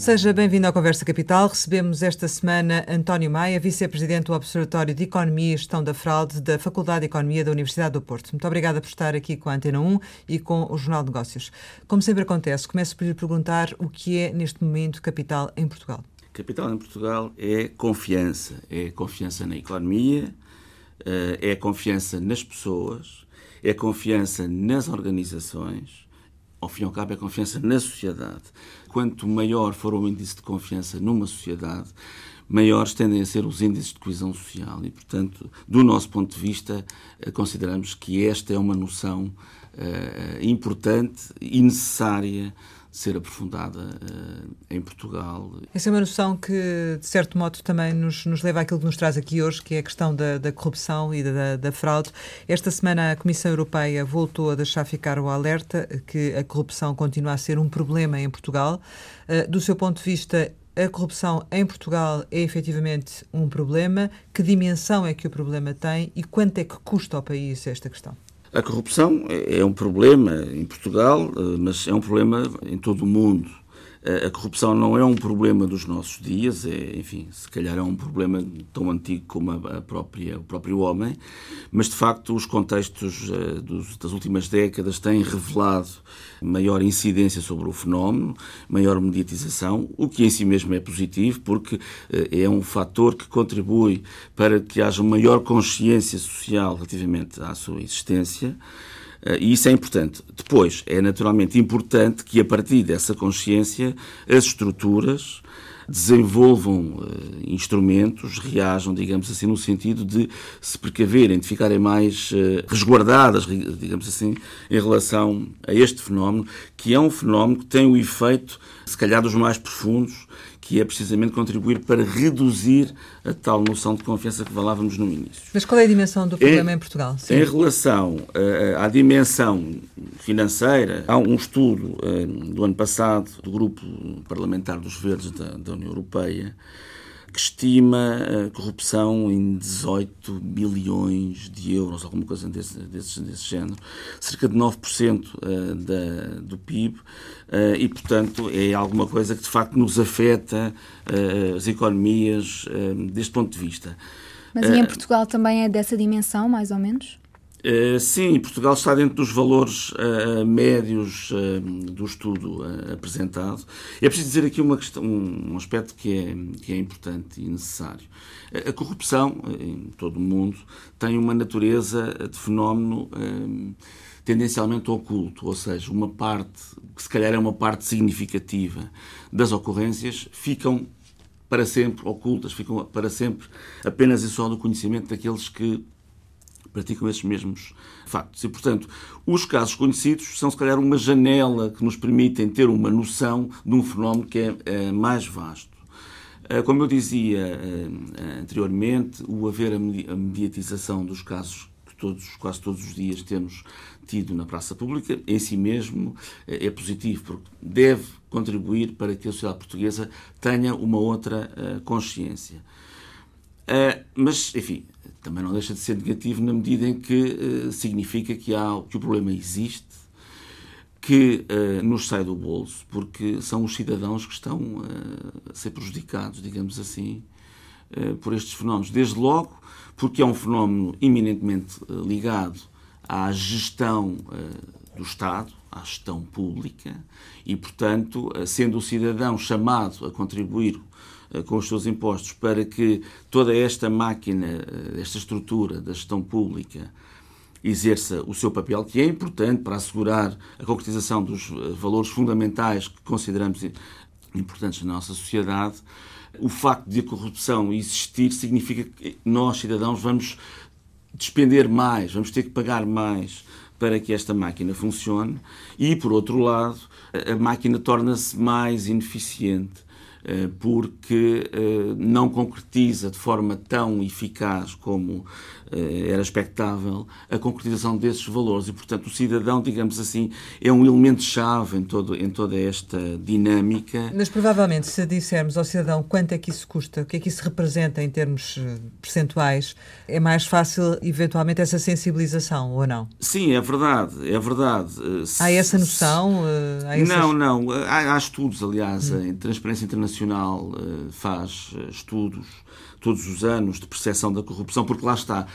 Seja bem-vindo à Conversa Capital. Recebemos esta semana António Maia, vice-presidente do Observatório de Economia e Gestão da Fraude da Faculdade de Economia da Universidade do Porto. Muito obrigada por estar aqui com a Antena 1 e com o Jornal de Negócios. Como sempre acontece, começo por lhe perguntar o que é, neste momento, capital em Portugal. Capital em Portugal é confiança. É confiança na economia, eh, é confiança nas pessoas, é confiança nas organizações, ao fim e ao cabo, é confiança na sociedade quanto maior for o índice de confiança numa sociedade, maiores tendem a ser os índices de coesão social. E, portanto, do nosso ponto de vista, eh, consideramos que esta é uma noção uh, importante e necessária ser aprofundada uh, em Portugal. Essa é uma noção que, de certo modo, também nos, nos leva àquilo que nos traz aqui hoje, que é a questão da, da corrupção e da, da, fraude. Esta semana a Comissão Europeia voltou a deixar ficar o alerta que a corrupção continua a ser um problema em Portugal. Uh, do seu ponto de vista, a corrupção em Portugal é efetivamente um problema? Que dimensão é que o problema tem e quanto é que custa ao país esta questão? A corrupção é, é um problema em Portugal, eh, mas é um problema em todo o mundo. A corrupção não é um problema dos nossos dias, é, enfim, se calhar é um problema tão antigo como a própria, o próprio homem, mas de facto os contextos uh, dos, das últimas décadas têm revelado maior incidência sobre o fenómeno, maior mediatização, o que em si mesmo é positivo, porque uh, é um fator que contribui para que haja maior consciência social relativamente à sua existência. Eh, e isso é importante. Depois, é naturalmente importante que, a partir dessa consciência, as estruturas desenvolvam uh, instrumentos, reajam, digamos assim, no sentido de se precaverem, de ficarem mais uh, resguardadas, digamos assim, em relação a este fenómeno, que é um fenómeno que tem o efeito, se calhar, dos mais profundos que é precisamente contribuir para reduzir a tal noção de confiança que falávamos no início. Mas qual é a dimensão do problema em, em Portugal? Sim. Em relação uh, à dimensão financeira, há um estudo uh, do ano passado do Grupo Parlamentar dos Verdes da, da União Europeia que estima a corrupção em 18 bilhões de euros, alguma coisa desse, desse, desse género, cerca de 9% eh, da, do PIB, eh, e, portanto, é alguma coisa que de facto nos afeta eh, as economias deste ponto de vista. Mas e em Portugal também é dessa dimensão, mais ou menos? Uh, sim, Portugal está dentro dos valores uh, médios uh, do estudo apresentado. É preciso dizer aqui uma questão, um aspecto que é, que é importante e necessário. A corrupção, em todo o mundo, tem uma natureza de fenómeno tendencialmente oculto, ou seja, uma parte, que se calhar é uma parte significativa das ocorrências, ficam para sempre ocultas, ficam para sempre apenas e só no conhecimento daqueles que praticam esses mesmos factos. E, portanto, os casos conhecidos são, se calhar, uma janela que nos permitem ter uma noção de um fenómeno que é, é mais vasto. Eh, como eu dizia eh, anteriormente, o haver a mediatização dos casos que todos, quase todos os dias temos tido na praça pública, em si mesmo eh, é positivo, porque deve contribuir para que a sociedade portuguesa tenha uma outra consciência. Mas, enfim, também não deixa de ser negativo na medida em que significa que, há, que o problema existe, que nos sai do bolso, porque são os cidadãos que estão a ser prejudicados, digamos assim, por estes fenómenos. Desde logo, porque é um fenómeno eminentemente ligado à gestão do Estado, à gestão pública, e, portanto, sendo o cidadão chamado a contribuir eh, com os seus impostos para que toda esta máquina, eh, esta estrutura da gestão pública exerça o seu papel, que é importante para assegurar a concretização dos eh, valores fundamentais que consideramos importantes na nossa sociedade, o facto de a corrupção existir significa que nós, cidadãos, vamos despender mais, vamos ter que pagar mais para que esta máquina funcione. E, por outro lado, a máquina torna-se mais ineficiente eh, porque eh, não concretiza de forma tão eficaz como era expectável a concretização desses valores e, portanto, o cidadão, digamos assim, é um elemento-chave em, todo, em toda esta dinâmica. Mas provavelmente, se dissermos ao cidadão quanto é que isso custa, o que é que isso representa em termos percentuais, é mais fácil, eventualmente, essa sensibilização, ou não? Sim, é verdade, é verdade. Há essa noção? Há essas... Não, não. Há, há estudos, aliás, hum. em Transparência Internacional Nacional eh, faz eh, estudos todos os anos de percepção da corrupção, porque lá está,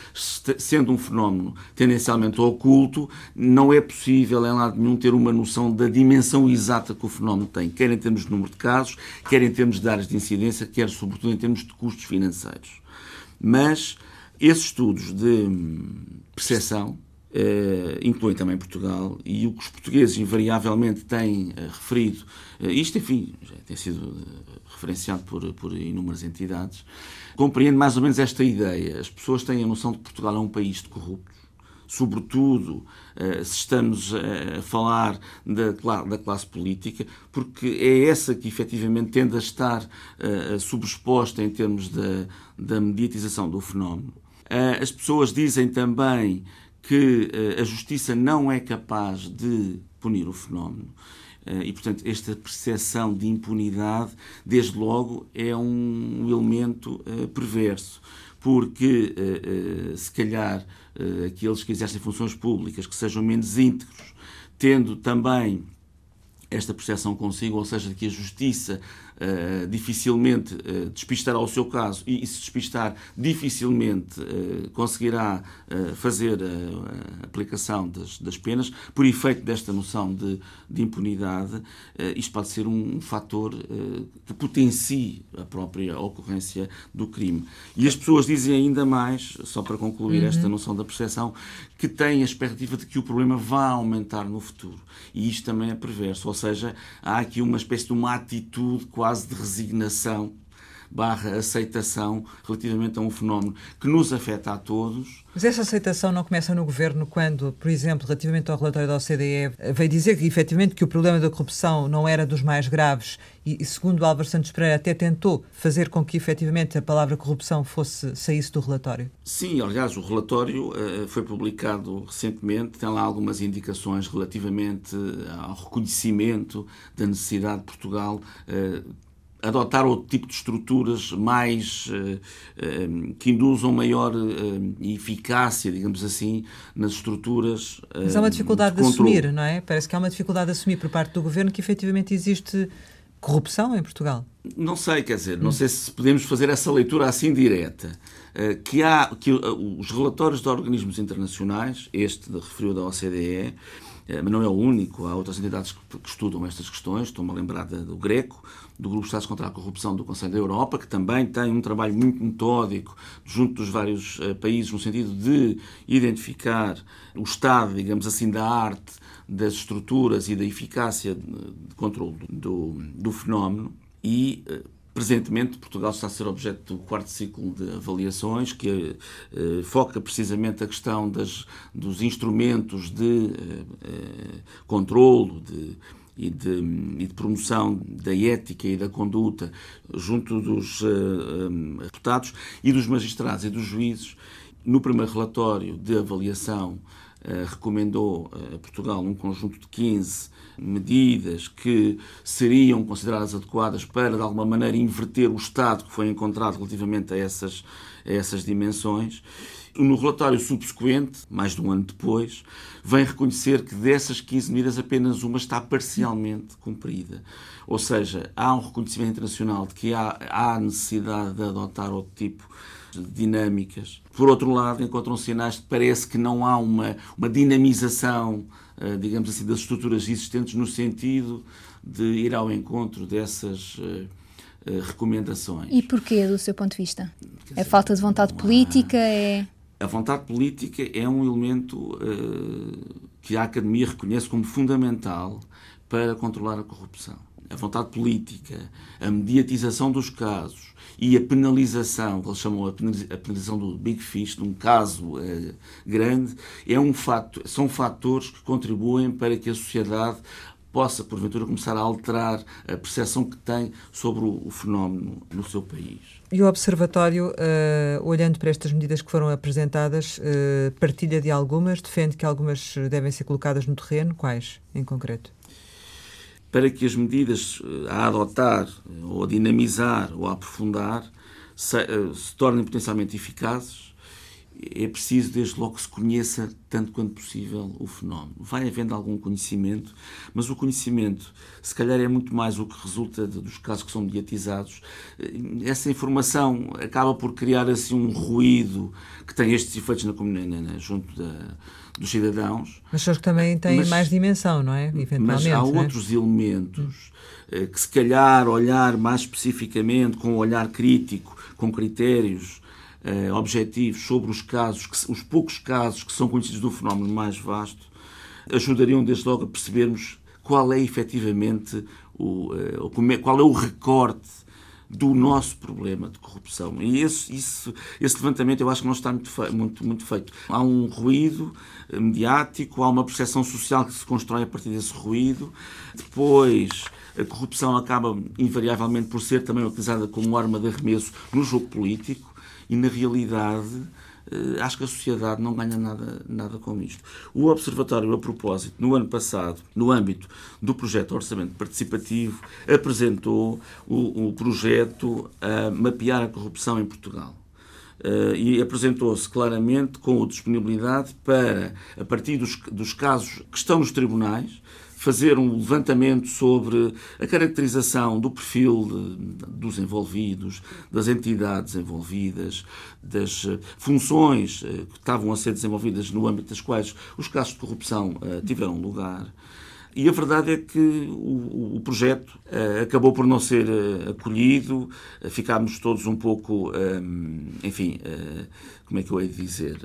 sendo um fenómeno tendencialmente oculto, não é possível em lado nenhum ter uma noção da dimensão exata que o fenómeno tem, quer em termos de número de casos, quer em termos de áreas de incidência, quer sobretudo em termos de custos financeiros. Mas esses estudos de hum, percepção Uh, incluem também Portugal, e o que os portugueses invariavelmente têm uh, referido, uh, isto, enfim, já tem sido referenciado por, por inúmeras entidades, compreende mais ou menos esta ideia. As pessoas têm a noção de que Portugal é um país de corruptos, sobretudo se estamos a falar da, da classe política, porque é essa que efetivamente tende a estar subexposta em termos da, da mediatização do fenómeno. As pessoas dizem também que uh, a justiça não é capaz de punir o fenómeno. Uh, e, portanto, esta percepção de impunidade, desde logo, é um elemento uh, perverso, porque, se calhar, aqueles que exercem funções públicas que sejam menos íntegros, tendo também esta percepção consigo, ou seja, que a justiça uh, dificilmente uh, despistará o seu caso e, e se despistar, dificilmente uh, conseguirá fazer a, aplicação das, das, penas, por efeito desta noção de, de impunidade, isto pode ser um, um fator que potencie a própria ocorrência do crime. E as pessoas dizem ainda mais, só para concluir uhum. esta noção da percepção, que têm a expectativa de que o problema vá aumentar no futuro. E isto também é perverso, ou seja, há aqui uma espécie de uma atitude quase quase de resignação barra aceitação relativamente a um fenómeno que nos afeta a todos. Mas essa aceitação não começa no governo quando, por exemplo, relativamente ao relatório da OCDE, veio dizer que efetivamente que o problema da corrupção não era dos mais graves e, segundo Álvaro Santos Pereira, até tentou fazer com que efetivamente a palavra corrupção fosse saísse do relatório? Sim, aliás, o relatório uh, foi publicado recentemente, tem lá algumas indicações relativamente ao reconhecimento da necessidade de Portugal uh, adotar outro tipo de estruturas mais uh, uh, que induzam maior uh, eficácia, digamos assim, nas estruturas. Mas há uma dificuldade de, de assumir, não é? Parece que há uma dificuldade de assumir por parte do governo que efetivamente existe corrupção em Portugal. Não sei, quer dizer, não sei se podemos fazer essa leitura assim direta. Que há que os relatórios de organismos internacionais, este referiu da OCDE, eh, mas não é o único, há outras entidades que estudam estas questões, estou-me a lembrar do GRECO, do Grupo de Estados contra a Corrupção do Conselho da Europa, que também tem um trabalho muito metódico junto dos vários eh, países no sentido de identificar o estado, digamos assim, da arte, das estruturas e da eficácia de controle do, do fenómeno e eh, Presentemente, Portugal está a ser objeto do quarto ciclo de avaliações, que eh, foca precisamente a questão das, dos instrumentos de eh, eh controlo de, e, de, e de promoção da ética e da conduta junto dos eh, deputados e dos magistrados e dos juízes. No primeiro relatório de avaliação, eh, recomendou a Portugal um conjunto de 15 medidas que seriam consideradas adequadas para, de alguma maneira, inverter o estado que foi encontrado relativamente a essas, a essas dimensões. No relatório subsequente, mais de um ano depois, vem reconhecer que dessas 15 medidas apenas uma está parcialmente cumprida. Ou seja, há um reconhecimento internacional de que há, há necessidade de adotar outro tipo de dinâmicas. Por outro lado, encontram sinais que parece que não há uma, uma dinamização, uh, digamos assim, das estruturas existentes no sentido de ir ao encontro dessas uh, uh, recomendações. E porquê, do seu ponto de vista? É dizer, falta de vontade política? É... A vontade política é um elemento que a Academia reconhece como fundamental para controlar a corrupção. A vontade política, a mediatização dos casos, e a penalização, que eles chamam a penalização do Big Fish, de um caso eh, grande, é um fato, são fatores que contribuem para que a sociedade possa, porventura, começar a alterar a percepção que tem sobre o, fenómeno no seu país. E o Observatório, uh, olhando para estas medidas que foram apresentadas, uh, partilha de algumas, defende que algumas devem ser colocadas no terreno? Quais, em concreto? Para que as medidas a adotar, ou a dinamizar, ou a aprofundar, se, se tornem potencialmente eficazes, é preciso, desde logo, que se conheça tanto quanto possível o fenómeno. Vai havendo algum conhecimento, mas o conhecimento, se calhar, é muito mais o que resulta dos casos que são mediatizados. Essa informação acaba por criar assim um ruído que tem estes efeitos na, na, junto da, dos cidadãos. Mas só que também têm mas, mais dimensão, não é? Mas há é? outros elementos hum. que, se calhar, olhar mais especificamente, com um olhar crítico, com critérios eh, objetivos sobre os casos, que, os poucos casos que são conhecidos do fenómeno mais vasto, ajudariam desde logo a percebermos qual é efetivamente o, eh, qual é o recorte do nosso problema de corrupção. E esse, isso, esse levantamento eu acho que não está muito, muito, muito feito. Há um ruído eh, mediático, há uma percepção social que se constrói a partir desse ruído. Depois, a corrupção acaba invariavelmente por ser também utilizada como arma de arremesso no jogo político e, na realidade, eh, acho que a sociedade não ganha nada, nada com isto. O Observatório, a propósito, no ano passado, no âmbito do projeto Orçamento Participativo, apresentou o, o projeto a mapear a corrupção em Portugal. Uh, e apresentou-se claramente com a disponibilidade para, a partir dos, dos casos que estão nos tribunais, fazer um levantamento sobre a caracterização do perfil de, dos envolvidos, das entidades envolvidas, das eh, funções eh, que estavam a ser desenvolvidas no âmbito das quais os casos de corrupção uh, tiveram lugar. E a verdade é que o, projeto acabou por não ser acolhido, ficámos todos um pouco, enfim, como é que eu hei de dizer?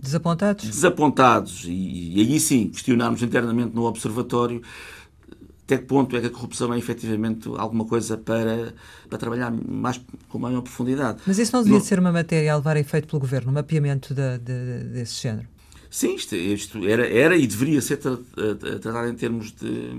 Desapontados? Desapontados. E, e aí sim, questionámos internamente no Observatório até que ponto é que a corrupção é efetivamente alguma coisa para, para trabalhar mais, com maior profundidade. Mas isso não devia ser uma matéria a levar efeito pelo Governo, um mapeamento de, de, desse género? Sim, isto, isto, era, era e deveria ser tratado em termos de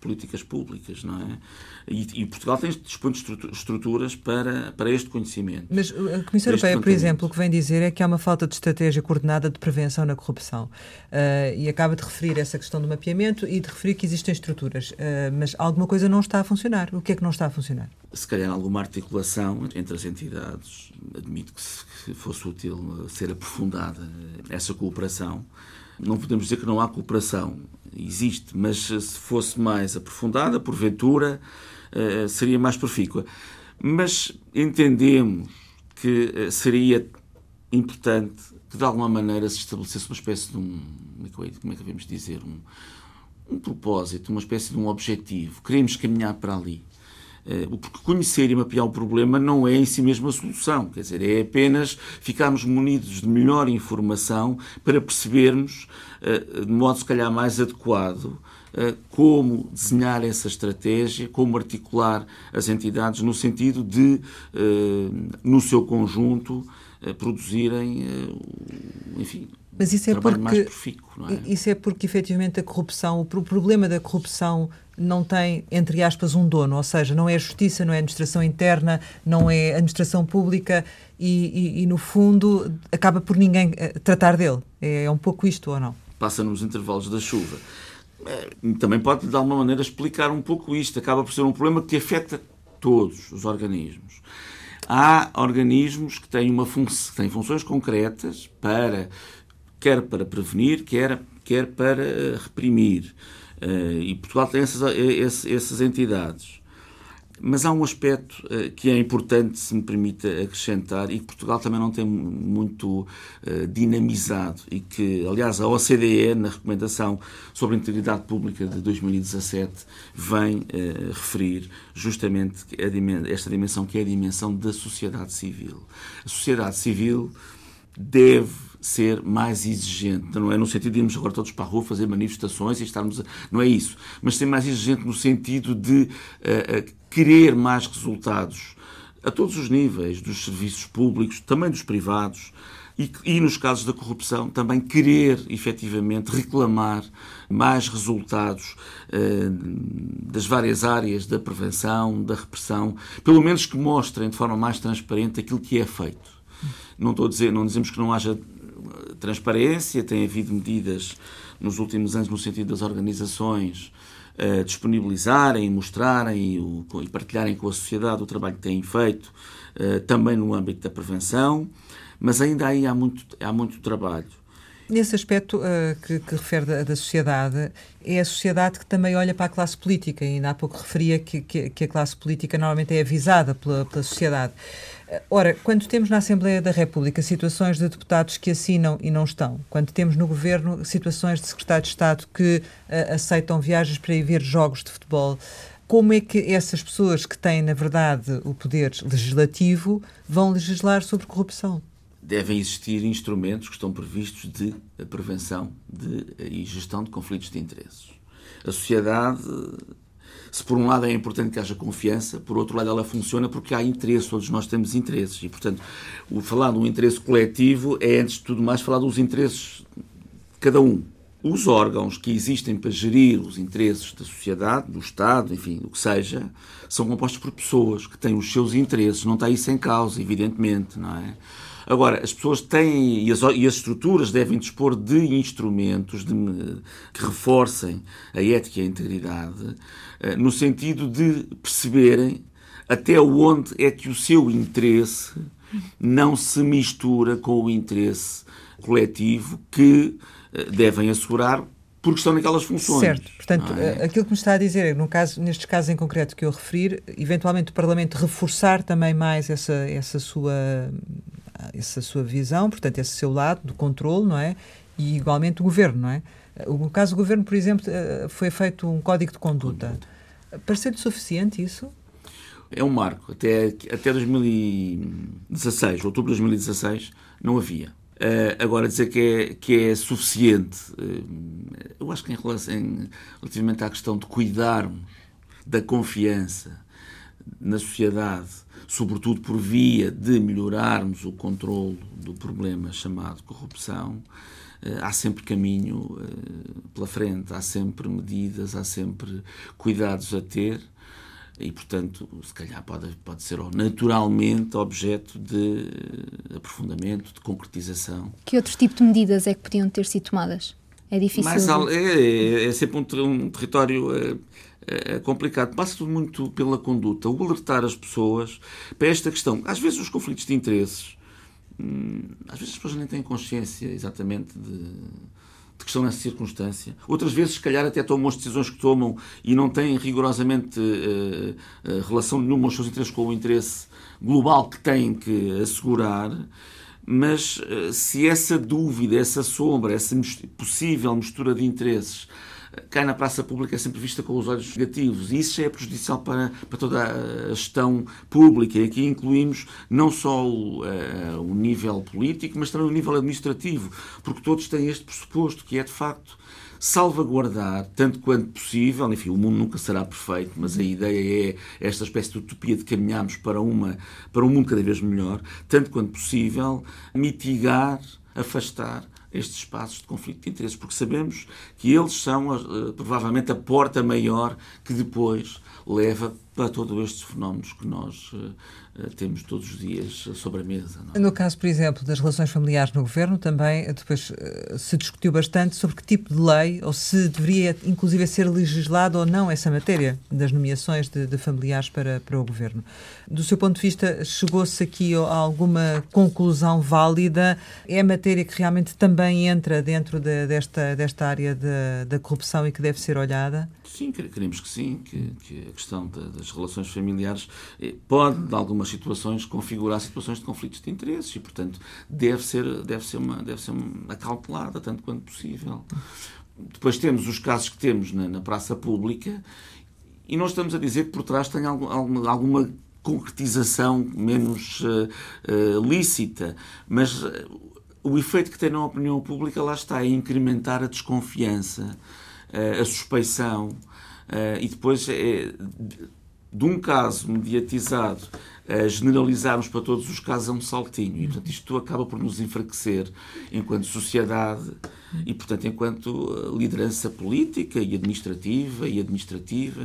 políticas públicas, não é? E, e Portugal tem dispõe estruturas para, para este conhecimento. Mas a Comissão Europeia, por exemplo, o que vem dizer é que há uma falta de estratégia coordenada de prevenção na corrupção. Uh, e acaba de referir essa questão do mapeamento e de referir que existem estruturas. Uh, mas alguma coisa não está a funcionar. O que é que não está a funcionar? Se calhar alguma articulação entre as entidades. Admito que, se, que fosse útil ser aprofundada essa cooperação. Não podemos dizer que não há cooperação. Existe, mas se fosse mais aprofundada, porventura, eh, seria mais profícua. Mas entendemos que eh, seria importante que, de alguma maneira, se estabelecesse uma espécie de um. Como é que, é devemos dizer? Um, um propósito, uma espécie de um objetivo. Queremos caminhar para ali. Eh, porque conhecer e mapear o problema não é em si mesmo a solução, quer dizer, é apenas ficarmos munidos de melhor informação para percebermos, de modo se calhar mais adequado, eh, como desenhar essa estratégia, como articular as entidades no sentido de, eh, no seu conjunto, eh, produzirem, enfim, mas isso é porque é? isso é porque efetivamente a corrupção, o problema da corrupção não tem entre aspas um dono, ou seja, não é justiça, não é administração interna, não é administração pública e, e, e no fundo acaba por ninguém tratar dele. É, é um pouco isto ou não? Passa nos intervalos da chuva. Eh, também pode, de alguma maneira, explicar um pouco isto. Acaba por ser um problema que afeta todos os organismos. Há organismos que têm, uma fun têm funções concretas para, quer para prevenir, quer, quer para eh, reprimir. Eh, e Portugal tem essas, essas entidades. Mas há um aspecto uh, que é importante, se me permite acrescentar, e que Portugal também não tem muito dinamizado, e que, aliás, a OCDE, na recomendação sobre a integridade pública de 2017, vem referir justamente esta dimensão, que é a dimensão da sociedade civil. A sociedade civil deve ser mais exigente, não é no sentido de irmos agora todos para a rua fazer manifestações e estarmos, a... não é isso, mas ser mais exigente no sentido de uh, querer mais resultados a todos os níveis, dos serviços públicos, também dos privados, e, e, nos casos da corrupção, também querer efetivamente reclamar mais resultados eh, das várias áreas da prevenção, da repressão, pelo menos que mostrem de forma mais transparente aquilo que é feito. Não estou a dizer, não dizemos que não haja transparência, tem havido medidas nos últimos anos no sentido das organizações uh, disponibilizarem, mostrarem e, o, e, partilharem com a sociedade o trabalho que têm feito, uh, também no âmbito da prevenção mas ainda aí há muito, há muito trabalho. Nesse aspecto uh, que, que, refere da, da, sociedade, é a sociedade que também olha para a classe política, e ainda há pouco referia que, que, que a classe política normalmente é avisada pela, pela sociedade. Uh, ora, quando temos na Assembleia da República situações de deputados que assinam e não estão, quando temos no Governo situações de secretários de Estado que uh, aceitam viagens para ir ver jogos de futebol, como é que essas pessoas que têm, na verdade, o poder legislativo vão legislar sobre corrupção? Devem existir instrumentos que estão previstos de prevenção de, e gestão de conflitos de interesses. A sociedade, se por um lado é importante que haja confiança, por outro lado ela funciona porque há interesse, todos nós temos interesses. E, portanto, o falar de um interesse coletivo é, antes de tudo mais, falar dos interesses de cada um. Os órgãos que existem para gerir os interesses da sociedade, do Estado, enfim, o que seja, são compostos por pessoas que têm os seus interesses. Não está isso em causa, evidentemente, não é? Agora, as pessoas têm, e as, e as estruturas devem dispor de instrumentos de, que reforcem a ética e a integridade, eh, no sentido de perceberem até onde é que o seu interesse não se mistura com o interesse coletivo que eh, devem assegurar porque estão naquelas funções. Certo. Portanto, é? aquilo que me está a dizer, é, no caso, nestes casos em concreto que eu referir, eventualmente o Parlamento reforçar também mais essa, essa sua essa sua visão, portanto, esse seu lado do controle, não é? E igualmente o governo, não é? No caso do governo, por exemplo, eh, foi feito um código de conduta. Parece-lhe suficiente isso? É um marco. Até, até 2016, outubro de 2016, não havia. Uh, agora, dizer que é, que é suficiente, uh, eu acho que em relação, em, relativamente à questão de cuidarmos da confiança na sociedade, sobretudo por via de melhorarmos o controle do problema chamado corrupção, eh, há sempre caminho eh, pela frente, há sempre medidas, há sempre cuidados a ter e, portanto, se calhar pode, pode ser naturalmente objeto de aprofundamento, de concretização. Que outro tipo de medidas é que podiam ter sido tomadas? É difícil. Mais, é, é, é sempre um, um território é, é, complicado. Passa tudo muito pela conduta. O alertar as pessoas para esta questão. Às vezes, os conflitos de interesses, hum, às vezes as pessoas nem têm consciência exatamente de, de que estão nessa circunstância. Outras vezes, se calhar, até tomam as decisões que tomam e não têm rigorosamente uh, uh, relação nenhuma com os seus interesses com o interesse global que têm que assegurar mas eh, se essa dúvida, essa sombra, essa possível mistura de interesses cai na praça pública é sempre vista com os olhos negativos. E isso é prejudicial para, para toda a gestão pública. E aqui incluímos não só o, uh, o nível político mas também o nível administrativo porque todos têm este pressuposto que é de facto salvaguardar, tanto quanto possível, enfim, o mundo nunca será perfeito, mas a ideia é esta espécie de utopia de caminharmos para, uma, para um mundo cada vez melhor, tanto quanto possível, mitigar, afastar estes espaços de conflito de interesses, porque sabemos que eles são uh, provavelmente a porta maior que depois leva para todos estes fenómenos que nós uh, eh, temos todos os dias sobre a mesa. Não? É? No caso, por exemplo, das relações familiares no governo, também eh, depois eh, se discutiu bastante sobre que tipo de lei, ou se deveria inclusive ser legislado ou não essa matéria das nomeações de, de familiares para, para o governo. Do seu ponto de vista, chegou-se aqui a alguma conclusão válida? É matéria que realmente também entra dentro de, desta, desta área da corrupção e que deve ser olhada? Sim, queremos que sim, que, que a questão das relações familiares pode, de alguma algumas situações configurar situações de conflitos de interesses e, portanto, deve ser, deve ser, uma, deve ser uma acautelada tanto quanto possível. Depois temos os casos que temos na, na praça pública e nós estamos a dizer que por trás tem algum, alguma, alguma concretização menos uh, uh, lícita, mas o efeito que tem na opinião pública lá está, é incrementar a desconfiança, a suspeição, e depois é, de um caso mediatizado a generalizarmos para todos os casos é um saltinho. E, portanto, isto acaba por nos enfraquecer enquanto sociedade e, portanto, enquanto eh, liderança política e administrativa e administrativa.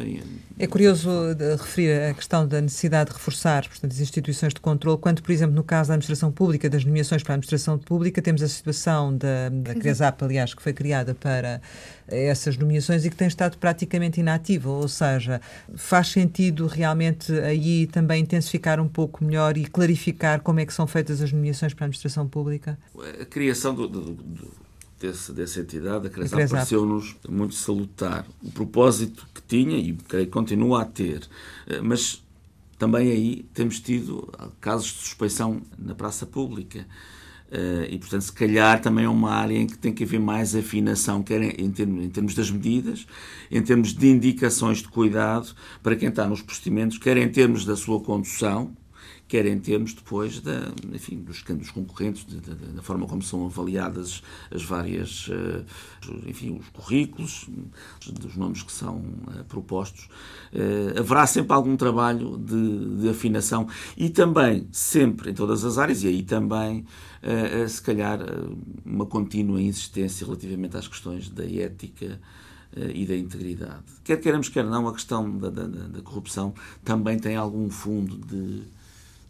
É curioso referir a questão da necessidade de reforçar portanto, as instituições de controle, quando, por exemplo, no caso da administração pública, das nomeações para a administração pública, temos a situação da, da CRESAP, aliás, que foi criada para essas nomeações e que tem estado praticamente inativa, ou seja, faz sentido realmente aí também intensificar um pouco melhor e clarificar como é que são feitas as nomeações para a administração pública? A criação do, do, do desse, dessa entidade, a CRESAP, pareceu-nos muito salutar. O propósito que tinha, e creio que continua a ter, eh, mas também aí temos tido casos de suspeição na praça pública. Uh, e, portanto, se calhar também é uma área em que tem que haver mais afinação, quer em, termos, em, termos, das medidas, em termos de indicações de cuidado para quem está nos procedimentos, quer em termos da sua condução, quer em termos depois da, enfim, dos, dos concorrentes, da, da, forma como são avaliadas as várias, eh, enfim, os currículos, dos nomes que são eh, propostos. Eh, haverá sempre algum trabalho de, de afinação e também, sempre, em todas as áreas, e aí também, se calhar, uma contínua insistência relativamente às questões da ética e da integridade. Quer queiramos, quer não, a questão da, da, da corrupção também tem algum fundo de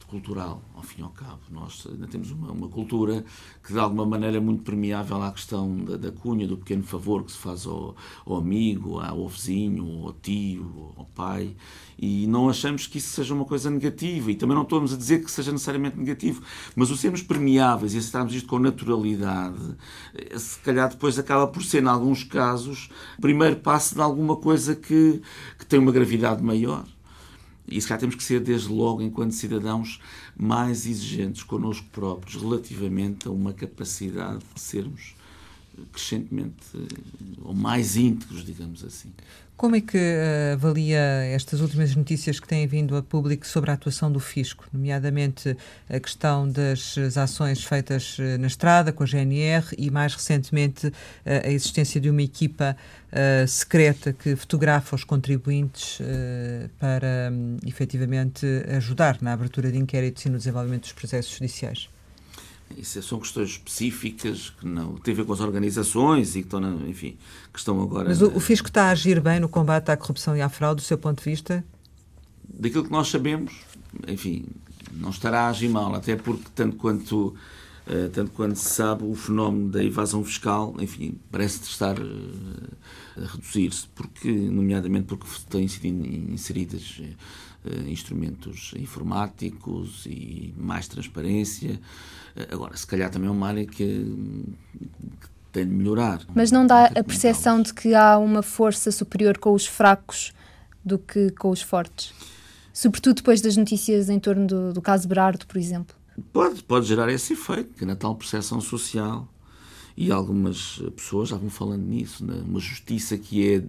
cultural, ao fim e ao cabo. Nós ainda temos uma, uma cultura que, de alguma maneira, é muito permeável à questão da, da cunha, do pequeno favor que se faz ao, ao, amigo, ao vizinho, ao tio, ao pai, e não achamos que isso seja uma coisa negativa, e também não estamos a dizer que seja necessariamente negativo, mas o sermos permeáveis e aceitarmos isto com naturalidade, eh, se calhar depois acaba por ser, em alguns casos, o primeiro passo de alguma coisa que, que tem uma gravidade maior. E se cá temos que ser, desde logo, enquanto cidadãos, mais exigentes connosco próprios relativamente a uma capacidade de sermos crescentemente ou mais íntegros, digamos assim. Como é que uh, avalia estas últimas notícias que têm vindo a público sobre a atuação do fisco, nomeadamente a questão das ações feitas uh, na estrada com a GNR e, mais recentemente, uh, a existência de uma equipa secreta que fotografa os contribuintes para, um, efetivamente, ajudar na abertura de inquéritos e no desenvolvimento dos processos judiciais? Isso são questões específicas que não têm a ver com as organizações e que estão, na, enfim, que estão agora. Mas o, o Fisco está a agir bem no combate à corrupção e à fraude, do seu ponto de vista? Daquilo que nós sabemos, enfim, não estará a agir mal, até porque, tanto quanto, uh, tanto quanto se sabe, o fenómeno da evasão fiscal, enfim, parece estar uh, a reduzir-se, porque, nomeadamente porque têm sido inseridas. Uh, instrumentos informáticos e mais transparência. Uh, agora, se calhar também é uma área que, que tem de melhorar. Mas não dá a percepção de que há uma força superior com os fracos do que com os fortes? Sobretudo depois das notícias em torno do, do caso Berardo, por exemplo. Pode, pode gerar esse efeito, que na tal percepção social e algumas pessoas já vão falando nisso, né? uma justiça que é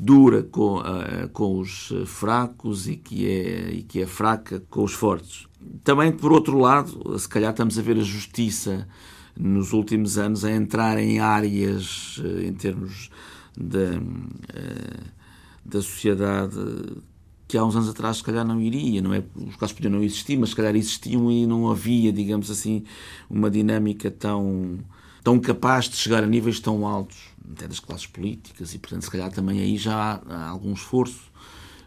dura com, uh, com os fracos e que, é, e que é fraca com os fortes. Também, por outro lado, se calhar estamos a ver a justiça nos últimos anos a entrar em áreas, uh, em termos da, uh, da sociedade, que há uns anos atrás se calhar não iria, não é? Os casos podiam não existir, mas se calhar existiam e não havia, digamos assim, uma dinâmica tão, tão capaz de chegar a níveis tão altos até das classes políticas e, portanto, se calhar também aí já há, algum esforço,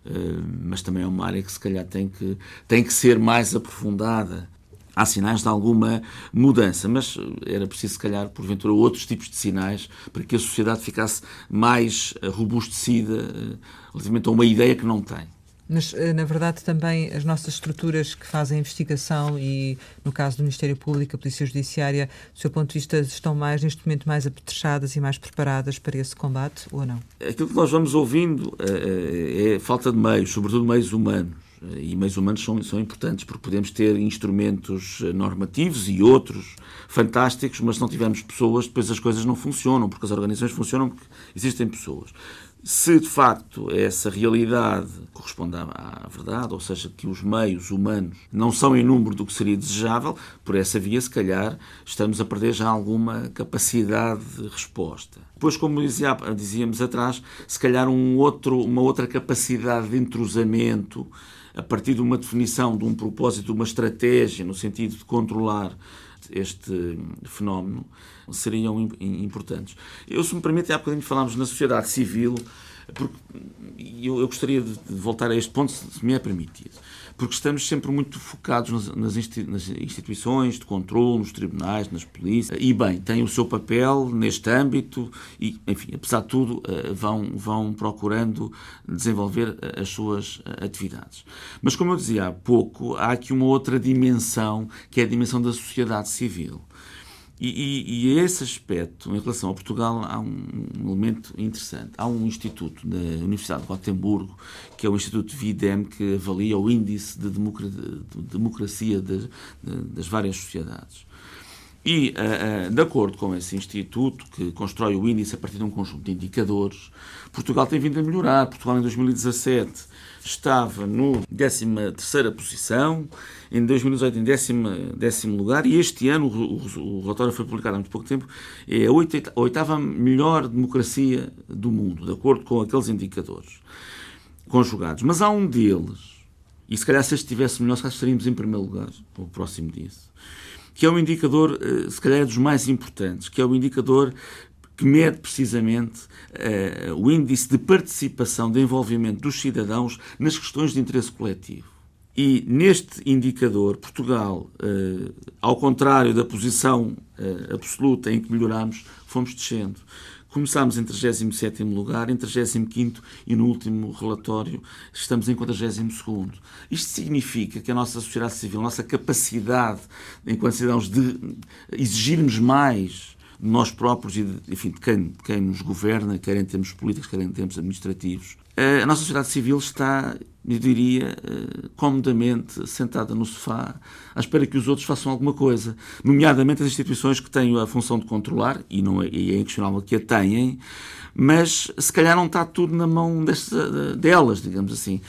uh, mas também é uma área que se calhar tem que, tem que ser mais aprofundada. Há sinais de alguma mudança, mas era preciso, se calhar, porventura, outros tipos de sinais para que a sociedade ficasse mais robustecida uh, relativamente a uma ideia que não tem. Mas, eh, na verdade, também as nossas estruturas que fazem investigação e, no caso do Ministério Público, a Polícia Judiciária, do seu ponto de vista, estão mais, neste momento, mais apetrechadas e mais preparadas para esse combate ou não? Aquilo que nós vamos ouvindo é, é falta de meios, sobretudo meios humanos. E meios humanos são, são importantes porque podemos ter instrumentos normativos e outros fantásticos, mas se não tivermos pessoas, depois as coisas não funcionam, porque as organizações funcionam porque existem pessoas. Se de facto essa realidade corresponde à, verdade, ou seja, que os meios humanos não são em número do que seria desejável, por essa via, se calhar, estamos a perder já alguma capacidade de resposta. Depois, como dizia, dizíamos atrás, se calhar um outro, uma outra capacidade de entrosamento a partir de uma definição de um propósito, de uma estratégia, no sentido de controlar este fenómeno seriam importantes. Eu, se me permite, há bocadinho falámos na sociedade civil, porque eu, eu gostaria de voltar a este ponto, se me é permitido porque estamos sempre muito focados nas, instituições de controle, nos tribunais, nas polícias, e bem, têm o seu papel neste âmbito e, enfim, apesar de tudo, eh, vão, vão procurando desenvolver eh, as suas eh, atividades. Mas, como eu dizia há pouco, há aqui uma outra dimensão, que é a dimensão da sociedade civil. E, e, e, esse aspecto, em relação a Portugal, há um, elemento interessante. Há um instituto na Universidade de Gotemburgo, que é o Instituto VIDEM, que avalia o índice de, democracia de, de, das várias sociedades. E, uh, uh, de acordo com esse instituto, que constrói o índice a partir de um conjunto de indicadores, Portugal tem vindo a melhorar. Portugal, em 2017, estava no 13 posição, em 2018 em décimo, décimo lugar, e este ano, o, o, o, relatório foi publicado há muito pouco tempo, é a oitava melhor democracia do mundo, de acordo com aqueles indicadores conjugados. Mas há um deles, e se calhar se este estivesse melhor, se calhar estaríamos em primeiro lugar, ou próximo disso, que é um indicador, eh, se calhar é dos mais importantes, que é o indicador que mede precisamente uh, o índice de participação, de envolvimento dos cidadãos nas questões de interesse coletivo. E neste indicador, Portugal, uh, ao contrário da posição uh, absoluta em que melhoramos, fomos descendo. Começámos em 37 lugar, em 35 e no último relatório estamos em 42 Isto significa que a nossa sociedade civil, a nossa capacidade, enquanto cidadãos, de exigirmos mais de nós próprios e, de, enfim, de quem, de quem nos governa, quer em termos políticos, quer em termos administrativos, a nossa sociedade civil está, eu diria, eh, comodamente sentada no sofá, à espera que os outros façam alguma coisa, nomeadamente as instituições que têm a função de controlar, e, não é, e é inquestionável que a têm, mas se calhar não está tudo na mão desta, delas, digamos assim.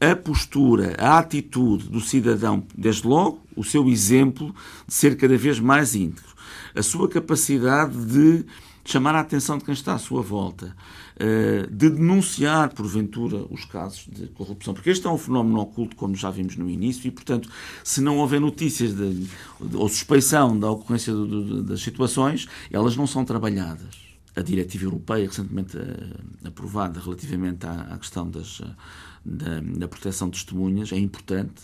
A postura, a atitude do cidadão, desde logo, o seu exemplo de ser cada vez mais íntegro, a sua capacidade de chamar a atenção de quem está à sua volta, eh, de denunciar, porventura, os casos de corrupção, porque este é um fenómeno oculto, como já vimos no início, e, portanto, se não houver notícias de, ou suspeição da ocorrência das situações, elas não são trabalhadas. A diretiva europeia, recentemente eh, aprovada relativamente à, questão das, eh, da, da proteção de testemunhas, é importante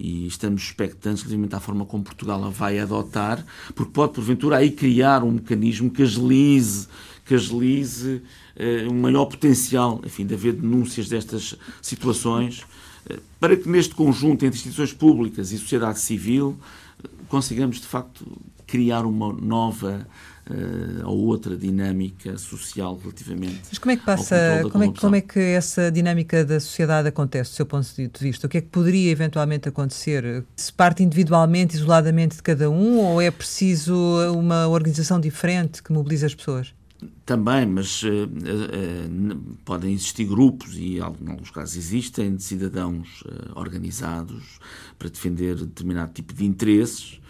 e estamos expectantes relativamente à forma como Portugal a vai adotar, porque pode, porventura, aí criar um mecanismo que agilize, que agilize eh, um maior potencial enfim, de haver denúncias destas situações, eh, para que neste conjunto entre instituições públicas e sociedade civil eh, consigamos, de facto, criar uma nova uh, ou outra dinâmica social relativamente. Mas como é que passa, como é, como é, que essa dinâmica da sociedade acontece, do seu ponto de vista? O que é que poderia eventualmente acontecer? Se parte individualmente, isoladamente de cada um, ou é preciso uma organização diferente que mobilize as pessoas? Também, mas uh, uh, podem existir grupos, e em alguns casos existem, de cidadãos uh, organizados para defender determinado tipo de interesses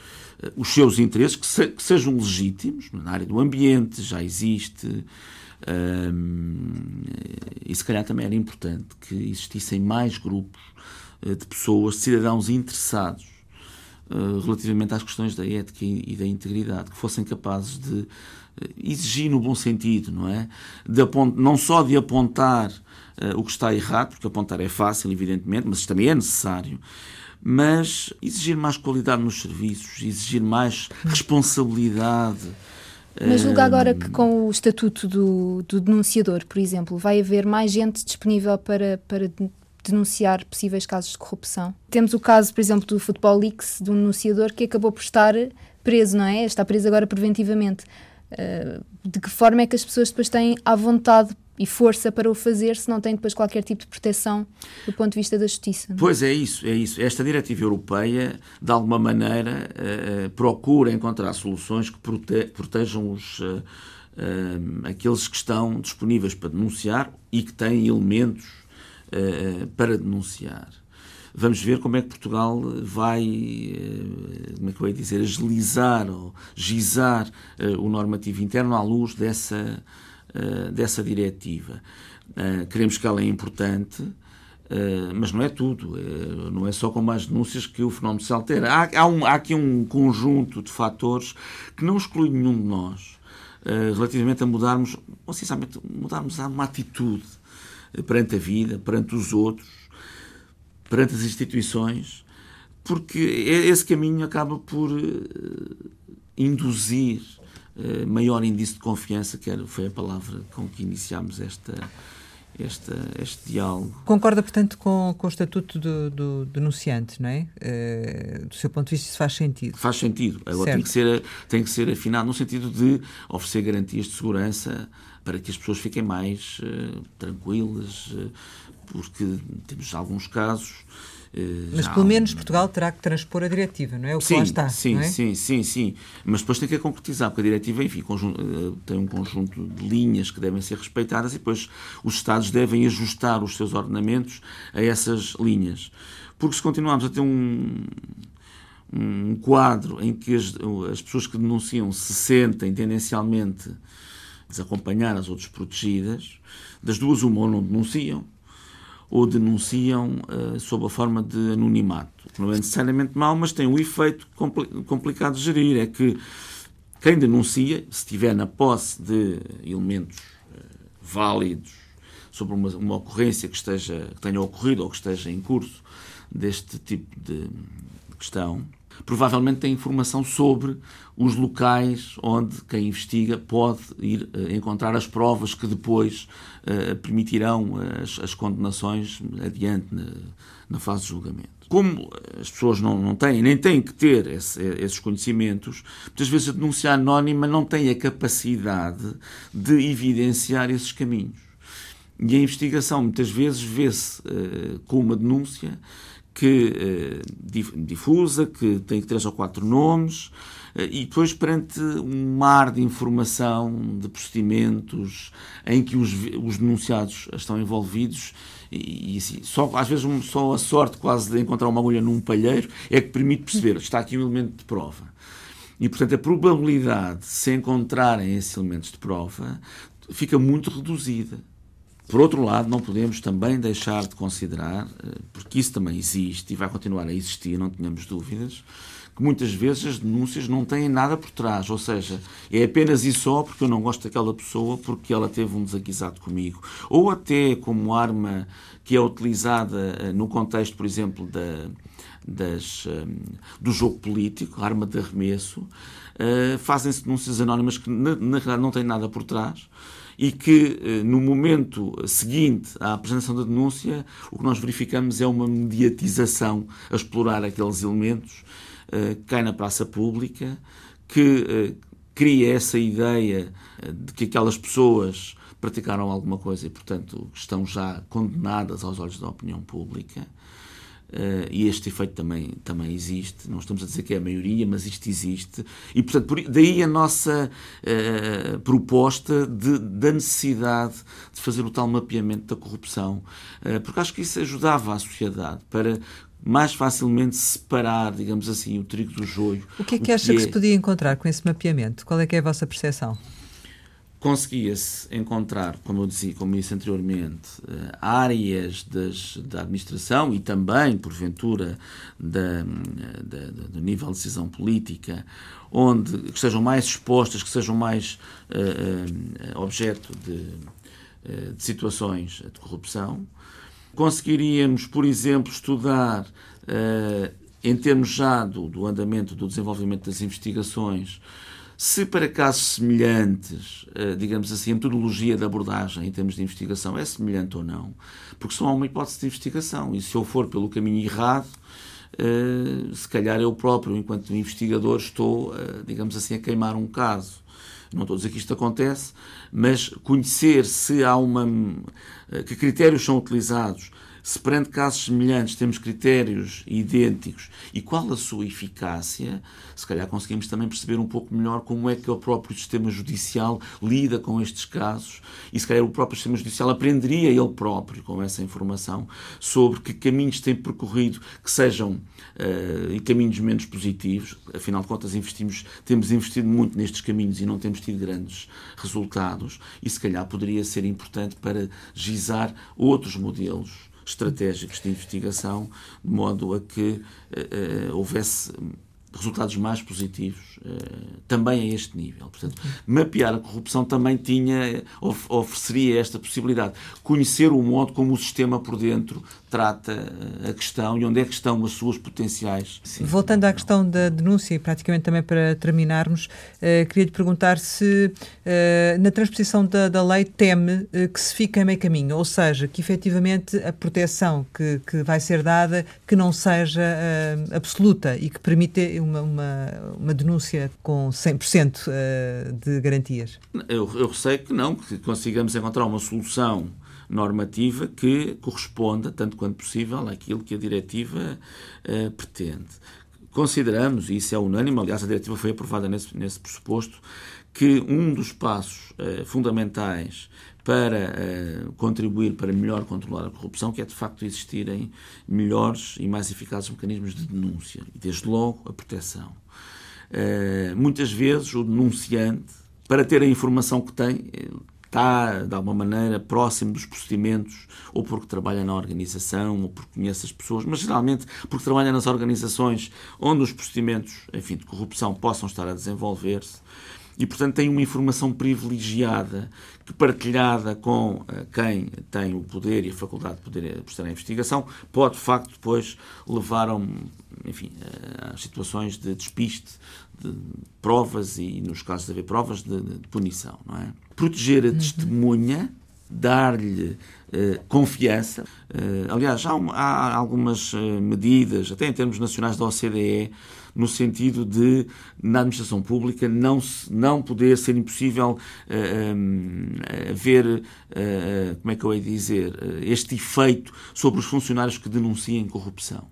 os seus interesses, que, se, que, sejam legítimos, na área do ambiente já existe, e se calhar também era importante que existissem mais grupos uh, de pessoas, de cidadãos interessados uh, relativamente às questões da ética e, da integridade, que fossem capazes de uh, exigir no bom sentido, não é? De não só de apontar o que está errado, porque apontar é fácil, evidentemente, mas também é necessário, mas exigir mais qualidade nos serviços, exigir mais responsabilidade. Mas julga agora que com o estatuto do, do denunciador, por exemplo, vai haver mais gente disponível para, para denunciar possíveis casos de corrupção. Temos o caso, por exemplo, do Futebol Leaks, de um denunciador que acabou por estar preso, não é? Está preso agora preventivamente. Uh, de que forma é que as pessoas depois têm à vontade e força para o fazer se não tem depois qualquer tipo de proteção do ponto de vista da justiça. É? Pois é isso, é isso. Esta diretiva europeia, de alguma maneira, uh, procura encontrar soluções que prote protejam os, uh, uh, aqueles que estão disponíveis para denunciar e que têm elementos para denunciar. Vamos ver como é que Portugal vai, como é que eu ia dizer, agilizar ou gizar o normativo interno à luz dessa, dessa diretiva. Queremos que ela é importante, Uh, mas não é tudo, não é só com mais denúncias que o fenómeno se altera. Há, há, um, há, aqui um conjunto de fatores que não exclui nenhum de nós relativamente a mudarmos, ou sinceramente, mudarmos uma atitude perante a vida, perante os outros, perante as instituições, porque esse caminho acaba por induzir maior índice de confiança, que era, foi a palavra com que iniciámos esta este, este diálogo. Concorda, portanto, com, com o estatuto do, do denunciante, não é? Uh, do seu ponto de vista, isso faz sentido? Faz sentido. Agora tem que, ser, tem que ser afinado no sentido de oferecer garantias de segurança para que as pessoas fiquem mais uh, tranquilas, uh, porque temos alguns casos eh, mas pelo menos Portugal terá que transpor a diretiva, não é? O que sim, lá está. Sim, é? sim, sim, sim. Mas depois tem que a concretizar, porque a diretiva, enfim, eh, tem um conjunto de linhas que devem ser respeitadas e depois os Estados devem ajustar os seus ordenamentos a essas linhas. Porque se continuarmos a ter um, um quadro em que as, as pessoas que denunciam se sentem tendencialmente desacompanhadas ou desprotegidas, das duas uma ou não denunciam, ou denunciam uh, sob a forma de anonimato. Não é necessariamente mau, mas tem um efeito compli complicado de gerir. É que quem denuncia, se estiver na posse de elementos uh, válidos sobre uma, uma, ocorrência que, esteja, que tenha ocorrido ou que esteja em curso deste tipo de questão, provavelmente tem informação sobre os locais onde quem investiga pode ir uh, encontrar as provas que depois uh, permitirão as, as, condenações adiante na, na, fase de julgamento. Como as pessoas não, não têm, nem têm que ter esse, esses conhecimentos, muitas vezes a denúncia anónima não tem a capacidade de evidenciar esses caminhos. E a investigação muitas vezes vê-se uh, com uma denúncia que eh, difusa, que tem três ou quatro nomes, eh, e depois perante um mar de informação, de procedimentos em que os, os denunciados estão envolvidos, e, e assim, só, às vezes só a sorte quase de encontrar uma agulha num palheiro é que permite perceber, está aqui um elemento de prova. E, portanto, a probabilidade de se encontrarem esses elementos de prova fica muito reduzida. Por outro lado, não podemos também deixar de considerar, eh, porque isso também existe e vai continuar a existir, não tenhamos dúvidas, que muitas vezes as denúncias não têm nada por trás, ou seja, é apenas e só porque eu não gosto daquela pessoa, porque ela teve um desaguisado comigo, ou até como arma que é utilizada eh, no contexto, por exemplo, da, das, eh, do jogo político, arma de arremesso, fazem-se denúncias anónimas que na, na realidade não têm nada por trás e que eh, no momento seguinte à apresentação da denúncia, o que nós verificamos é uma mediatização a explorar aqueles elementos eh, que cai na praça pública, que eh, cria essa ideia de que aquelas pessoas praticaram alguma coisa e, portanto, estão já condenadas aos olhos da opinião pública. Uh, e este efeito também, também existe. Não estamos a dizer que é a maioria, mas isto existe. E, portanto, por, daí a nossa uh, proposta de, da necessidade de fazer o tal mapeamento da corrupção, uh, porque acho que isso ajudava a sociedade para mais facilmente separar, digamos assim, o trigo do joio. O que é que acha que, que é... se podia encontrar com esse mapeamento? Qual é que é a vossa percepção? Conseguia-se encontrar, como eu dizia, como disse anteriormente, eh, áreas das, da administração e também, porventura, da, da, do nível de decisão política, onde que sejam mais expostas, que sejam mais uh, uh, objeto de, uh, de, situações de corrupção. Conseguiríamos, por exemplo, estudar, em termos já do, do andamento do desenvolvimento das investigações, se para casos semelhantes, eh, digamos assim, a metodologia de abordagem em termos de investigação é semelhante ou não, porque só há uma hipótese de investigação e se eu for pelo caminho errado, eh, se calhar eu próprio, enquanto investigador, estou, eh, digamos assim, a queimar um caso. Não estou a dizer que isto acontece, mas conhecer se há uma que critérios são utilizados, se perante casos semelhantes temos critérios idênticos e qual a sua eficácia, se calhar conseguimos também perceber um pouco melhor como é que o próprio sistema judicial lida com estes casos e se calhar o próprio sistema judicial aprenderia ele próprio com essa informação sobre que caminhos tem percorrido que sejam uh, e caminhos menos positivos. Afinal de contas, investimos, temos investido muito nestes caminhos e não temos tido grandes resultados e se calhar poderia ser importante para gizar outros modelos estratégicos de investigação, de modo a que uh, houvesse resultados mais positivos uh, também a este nível. Portanto, mapear a corrupção também tinha, of, ofereceria esta possibilidade. Conhecer o modo como o sistema por dentro trata a questão e onde é que estão as suas potenciais. Sim, Voltando à questão da denúncia, e praticamente também para terminarmos, uh, queria-lhe perguntar se uh, na transposição da, da lei teme uh, que se fique a meio caminho, ou seja, que efetivamente a proteção que, que vai ser dada que não seja absoluta e que permita uma, uma, uma denúncia com 100% de garantias. Eu, eu sei que não, que consigamos encontrar uma solução normativa que corresponda, tanto quanto possível, àquilo que a diretiva uh, pretende. Consideramos, e isso é unânime, aliás, a diretiva foi aprovada nesse, nesse pressuposto, que um dos passos uh, fundamentais para uh, contribuir para melhor controlar a corrupção, que é de facto existirem melhores e mais eficazes mecanismos de denúncia e, desde logo, a proteção. Muitas vezes o denunciante, para ter a informação que tem, está, de alguma maneira, próximo dos procedimentos, ou porque trabalha na organização, ou porque conhece as pessoas, mas geralmente porque trabalha nas organizações onde os procedimentos, enfim, de corrupção possam estar a desenvolver-se e, portanto, tem uma informação privilegiada que, partilhada com uh, quem tem o poder e a faculdade de poder prestar a investigação, pode, de facto, depois levar a, enfim, a situações de despiste de provas e, nos casos de haver provas, de, de punição. Não é? Proteger a uhum. testemunha, dar-lhe uh, confiança. Uh, aliás, há, há algumas uh, medidas, até em termos nacionais da OCDE, no sentido de, na administração pública, não, não poder ser impossível haver, como é que eu ia dizer, este efeito sobre os funcionários que denunciem corrupção.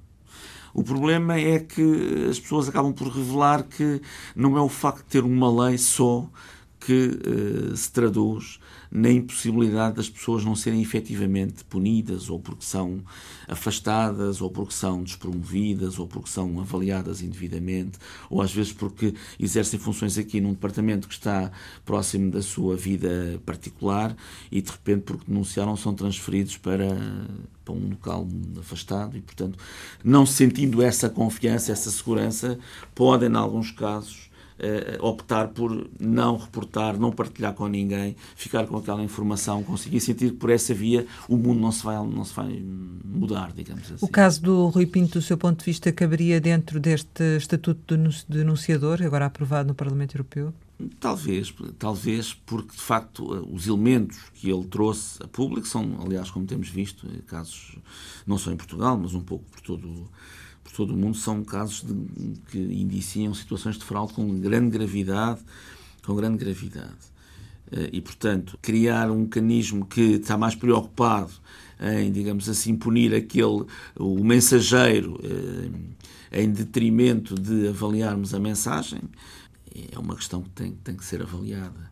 O problema é que as pessoas acabam por revelar que não é o facto de ter uma lei só que uh, se traduz na impossibilidade das pessoas não serem efetivamente punidas, ou porque são afastadas, ou porque são despromovidas, ou porque são avaliadas indevidamente, ou às vezes porque exercem funções aqui num departamento que está próximo da sua vida particular e de repente, porque denunciaram, são transferidos para, para um local afastado e, portanto, não sentindo essa confiança, essa segurança, podem, em alguns casos, uh, optar por não reportar, não partilhar com ninguém, ficar com aquela informação, conseguir sentir que por essa via o mundo não se vai, não se vai mudar, digamos assim. O caso do Rui Pinto, do seu ponto de vista, caberia dentro deste Estatuto de Denunciador, agora aprovado no Parlamento Europeu? Talvez, talvez, porque de facto os elementos que ele trouxe a público são, aliás, como temos visto, casos não só em Portugal, mas um pouco por todo por todo o mundo, são casos de, que indiciam situações de fraude com grande gravidade, com grande gravidade. Eh, e, portanto, criar um mecanismo que está mais preocupado em, digamos assim, punir aquele, o mensageiro, eh, em detrimento de avaliarmos a mensagem, é uma questão que tem, tem que ser avaliada.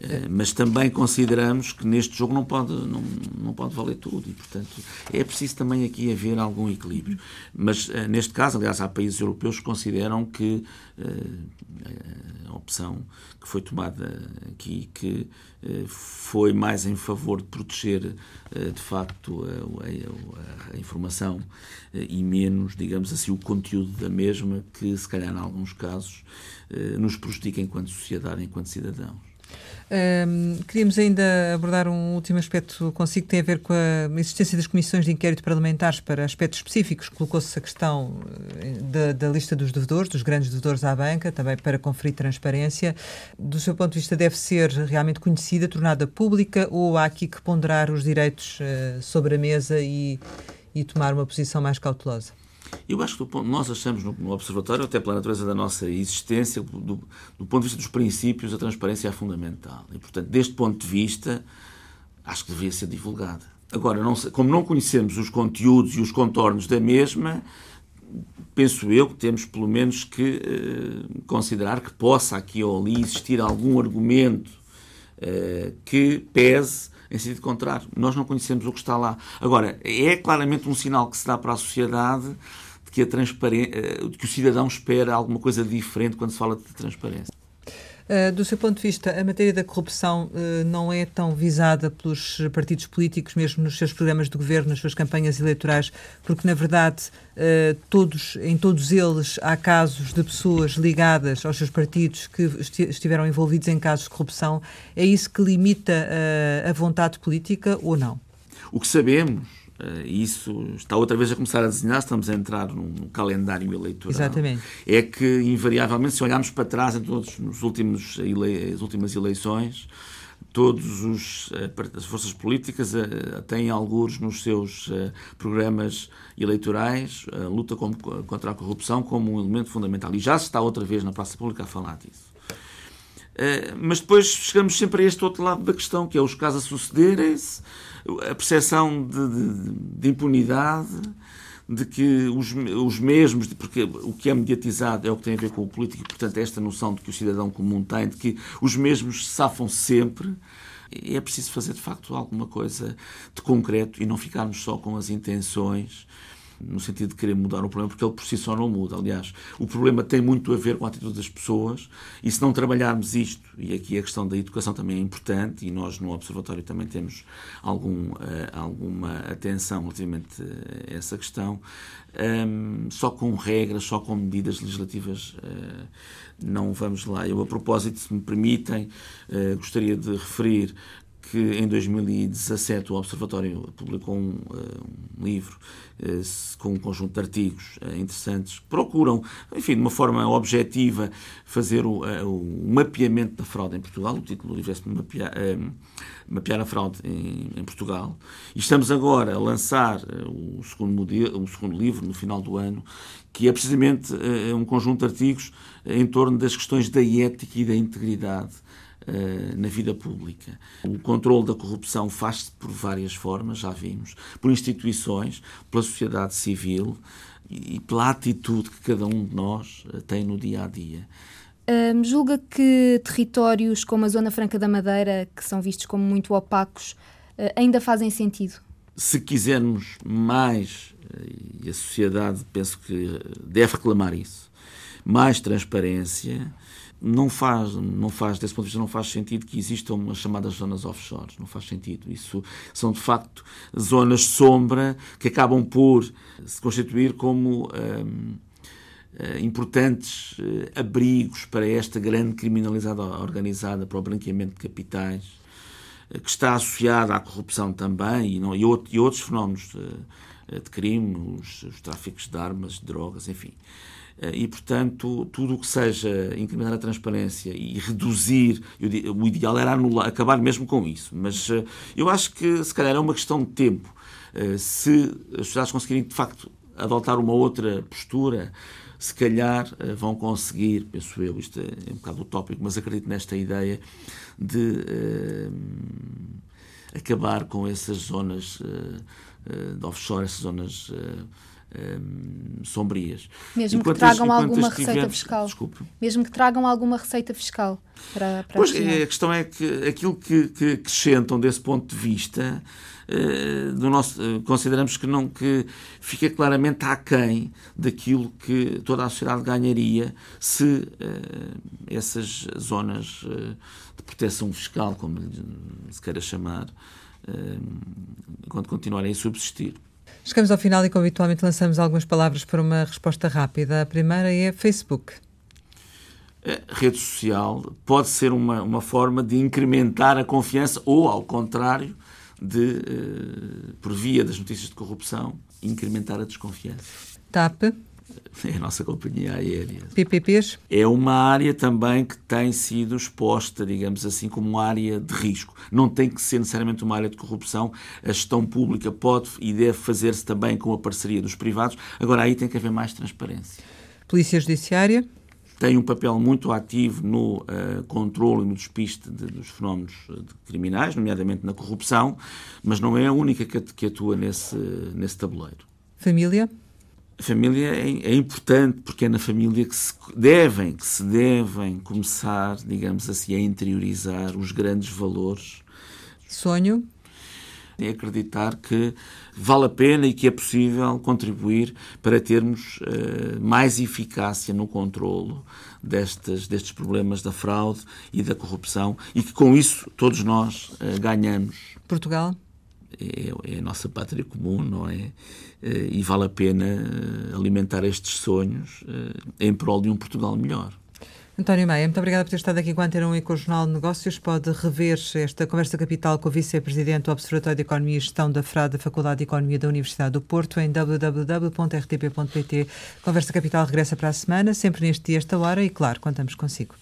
Eh, mas também consideramos que neste jogo não pode, não, não pode valer tudo e, portanto, é preciso também aqui haver algum equilíbrio. Mas, eh, neste caso, aliás, há países europeus que consideram que uh, a opção que foi tomada aqui, que foi mais em favor de proteger, de facto, a, a, a informação e menos, digamos assim, o conteúdo da mesma, que, se calhar, em alguns casos, nos prejudica enquanto sociedade, enquanto cidadãos. Um, queríamos ainda abordar um último aspecto consigo, que tem a ver com a existência das comissões de inquérito parlamentares para aspectos específicos. Colocou-se a questão eh, da, da, lista dos devedores, dos grandes devedores à banca, também para conferir transparência. Do seu ponto de vista, deve ser realmente conhecida, tornada pública, ou há aqui que ponderar os direitos uh, sobre a mesa e, e tomar uma posição mais cautelosa? Eu acho que nós achamos no, Observatório, até pela natureza da nossa existência, do, do, ponto de vista dos princípios, a transparência é fundamental. E, portanto, deste ponto de vista, acho que devia ser divulgada. Agora, não como não conhecemos os conteúdos e os contornos da mesma, penso eu que temos pelo menos que uh, considerar que possa aqui ou ali existir algum argumento uh, que pese em sentido contrário. Nós não conhecemos o que está lá. Agora, é claramente um sinal que se dá para a sociedade de que, a transparência, eh, de que o cidadão espera alguma coisa diferente quando se fala de transparência. Uh, do seu ponto de vista, a matéria da corrupção uh, não é tão visada pelos partidos políticos, mesmo nos seus programas de governo, nas suas campanhas eleitorais, porque, na verdade, uh, todos, em todos eles há casos de pessoas ligadas aos seus partidos que estiveram envolvidos em casos de corrupção. É isso que limita a vontade política ou não? O que sabemos Uh, isso está outra vez a começar a desenhar, estamos a entrar num, calendário eleitoral. Exatamente. É que, invariavelmente, se olharmos para trás em todos nos últimos ele, as últimas eleições, todos os uh, as forças políticas uh, têm alguns nos seus programas eleitorais a luta contra a corrupção como um elemento fundamental. E já se está outra vez na praça pública a falar disso. mas depois chegamos sempre a este outro lado da questão, que é os casos a sucederem-se, a percepção de, de, de impunidade, de que os, os mesmos, porque o que é mediatizado é o que tem a ver com o político, portanto, esta noção de que o cidadão comum tem, de que os mesmos safam sempre, é preciso fazer, de facto, alguma coisa de concreto e não ficarmos só com as intenções no sentido de querer mudar o problema, porque ele por si só não muda. Aliás, o problema tem muito a ver com a atitude das pessoas e se não trabalharmos isto, e aqui a questão da educação também é importante, e nós no Observatório também temos algum, uh, alguma atenção relativamente a essa questão, um, ehm, só com regras, só com medidas legislativas uh, não vamos lá. Eu, a propósito, se me permitem, uh, gostaria de referir que em 2017 o Observatório publicou um, um livro eh, com um conjunto de artigos eh, interessantes que procuram, enfim, de uma forma objetiva, fazer o, eh, o mapeamento da fraude em Portugal. O título do livro é mapear, mapear a fraude em, em, Portugal. E estamos agora a lançar o segundo, modelo, o segundo livro, no final do ano, que é precisamente um conjunto de artigos em torno das questões da ética e da integridade eh, na vida pública. O controle da corrupção faz-se por várias formas, já vimos, por instituições, pela sociedade civil e pela atitude que cada um de nós eh, tem no dia a dia. Um, julga que territórios como a Zona Franca da Madeira, que são vistos como muito opacos, uh, ainda fazem sentido? Se quisermos mais, e a sociedade penso que deve reclamar isso, mais transparência, não faz, não faz, desse ponto de vista, não faz sentido que existam as chamadas zonas offshore. Não faz sentido. Isso são, de facto, zonas sombra que acabam por se constituir como hum, eh, importantes eh, abrigos para esta grande criminalidade organizada, para o branqueamento de capitais, eh, que está associada à corrupção também e, não, e, outro, outros fenómenos de, de crime, os, os tráficos de armas, de drogas, enfim. Eh, e, portanto, tudo o que seja incriminar a transparência e reduzir, o ideal era anular, acabar mesmo com isso. Mas eh, eu acho que, se calhar, é uma questão de tempo. Eh, se as sociedades conseguirem, de facto, adotar uma outra postura, se calhar vão conseguir, penso eu, isto é um bocado utópico, mas acredito nesta ideia de acabar com essas zonas de offshore, essas zonas um, sombrias. Mesmo que tragam alguma receita fiscal. Desculpe. Mesmo que tragam alguma receita fiscal para, para Pois, a, a questão é que aquilo que, que acrescentam desse ponto de vista, uh, do nosso, uh, consideramos que não que fica claramente aquém daquilo que toda a sociedade ganharia se uh, essas zonas de proteção fiscal, como se queira chamar, quando continuarem a subsistir. Chegamos ao final e, como habitualmente, lançamos algumas palavras para uma resposta rápida. A primeira é Facebook. A rede social pode ser uma, uma forma de incrementar a confiança ou, ao contrário, de, eh, por via das notícias de corrupção, incrementar a desconfiança. TAP é a nossa companhia aérea. PPPs? É uma área também que tem sido exposta, digamos assim, como uma área de risco. Não tem que ser necessariamente uma área de corrupção. A gestão pública pode e deve fazer-se também com a parceria dos privados. Agora, aí tem que haver mais transparência. Polícia Judiciária? tem um papel muito ativo no uh, controle e no despiste de, dos fenómenos criminais, nomeadamente na corrupção, mas não é a única que, que atua nesse, nesse tabuleiro. Família? A família é, é, importante porque é na família que se devem, que se devem começar, digamos assim, a interiorizar os grandes valores. Sonho? É acreditar que vale a pena e que é possível contribuir para termos uh, mais eficácia no controlo destes, destes problemas da fraude e da corrupção e que com isso todos nós uh, ganhamos. Portugal? É, é, a nossa pátria comum, não é? Uh, e vale a pena alimentar estes sonhos em prol de um Portugal melhor. António Meia, muito obrigada por ter estado aqui com a Antena 1 e com o Jornal de Negócios. Pode rever esta conversa capital com o Vice-Presidente do Observatório de Economia e Gestão da FRAD, da Faculdade de Economia da Universidade do Porto, em www.rtp.pt. Conversa Capital regressa para a semana, sempre neste dia, esta hora, e claro, contamos consigo.